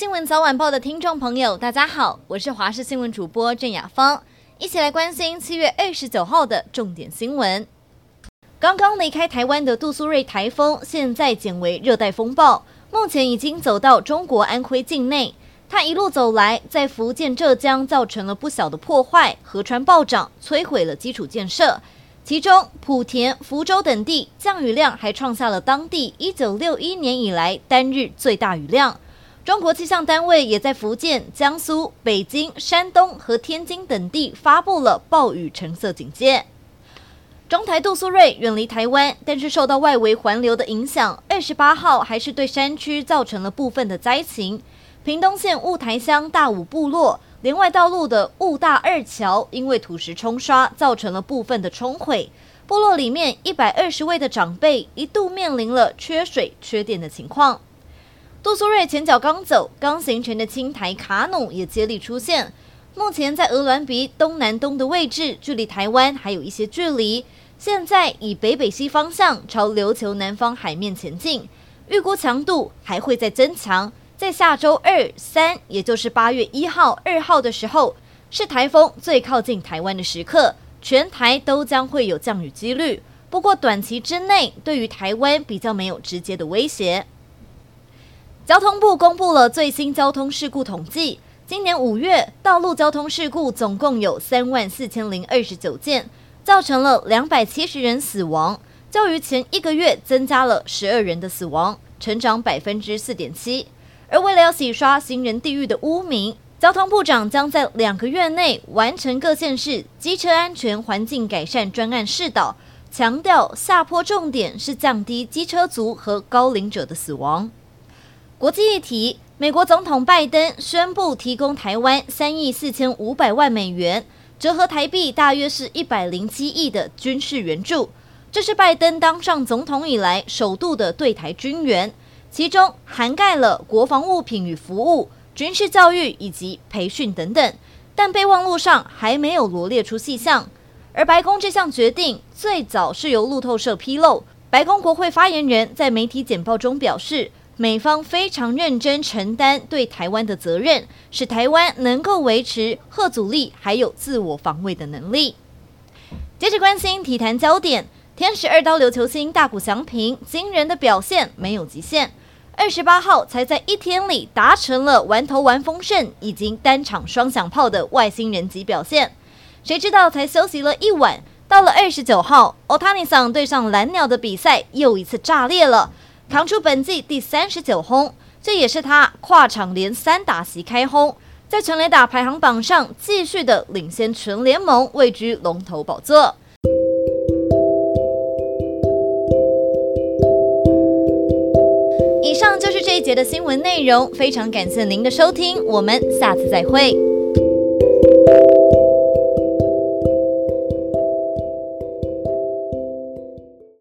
新闻早晚报的听众朋友，大家好，我是华视新闻主播郑雅芳，一起来关心七月二十九号的重点新闻。刚刚离开台湾的杜苏芮台风，现在减为热带风暴，目前已经走到中国安徽境内。它一路走来，在福建、浙江造成了不小的破坏，河川暴涨，摧毁了基础建设。其中，莆田、福州等地降雨量还创下了当地一九六一年以来单日最大雨量。中国气象单位也在福建、江苏、北京、山东和天津等地发布了暴雨橙色警戒。中台杜苏芮远离台湾，但是受到外围环流的影响，二十八号还是对山区造成了部分的灾情。屏东县雾台乡大武部落。连外道路的雾大二桥因为土石冲刷，造成了部分的冲毁。部落里面一百二十位的长辈一度面临了缺水、缺电的情况。杜苏芮前脚刚走，刚形成的青台卡努也接力出现。目前在鹅銮鼻东南东的位置，距离台湾还有一些距离。现在以北北西方向朝琉球南方海面前进，预估强度还会再增强。在下周二、三，也就是八月一号、二号的时候，是台风最靠近台湾的时刻，全台都将会有降雨几率。不过短期之内，对于台湾比较没有直接的威胁。交通部公布了最新交通事故统计，今年五月道路交通事故总共有三万四千零二十九件，造成了两百七十人死亡，较于前一个月增加了十二人的死亡，成长百分之四点七。而为了要洗刷行人地狱的污名，交通部长将在两个月内完成各县市机车安全环境改善专案试导，强调下坡重点是降低机车族和高龄者的死亡。国际议题：美国总统拜登宣布提供台湾三亿四千五百万美元，折合台币大约是一百零七亿的军事援助，这是拜登当上总统以来首度的对台军援。其中涵盖了国防物品与服务、军事教育以及培训等等，但备忘录上还没有罗列出细项。而白宫这项决定最早是由路透社披露，白宫国会发言人在媒体简报中表示，美方非常认真承担对台湾的责任，使台湾能够维持吓阻力还有自我防卫的能力。接着关心体坛焦点，天使二刀流球星大谷翔平惊人的表现没有极限。二十八号才在一天里达成了完投完丰盛，已经单场双响炮的外星人级表现。谁知道才休息了一晚，到了二十九号，欧塔尼桑对上蓝鸟的比赛又一次炸裂了，扛出本季第三十九轰，这也是他跨场连三打席开轰，在全垒打排行榜上继续的领先全联盟，位居龙头宝座。以上就是这一节的新闻内容，非常感谢您的收听，我们下次再会。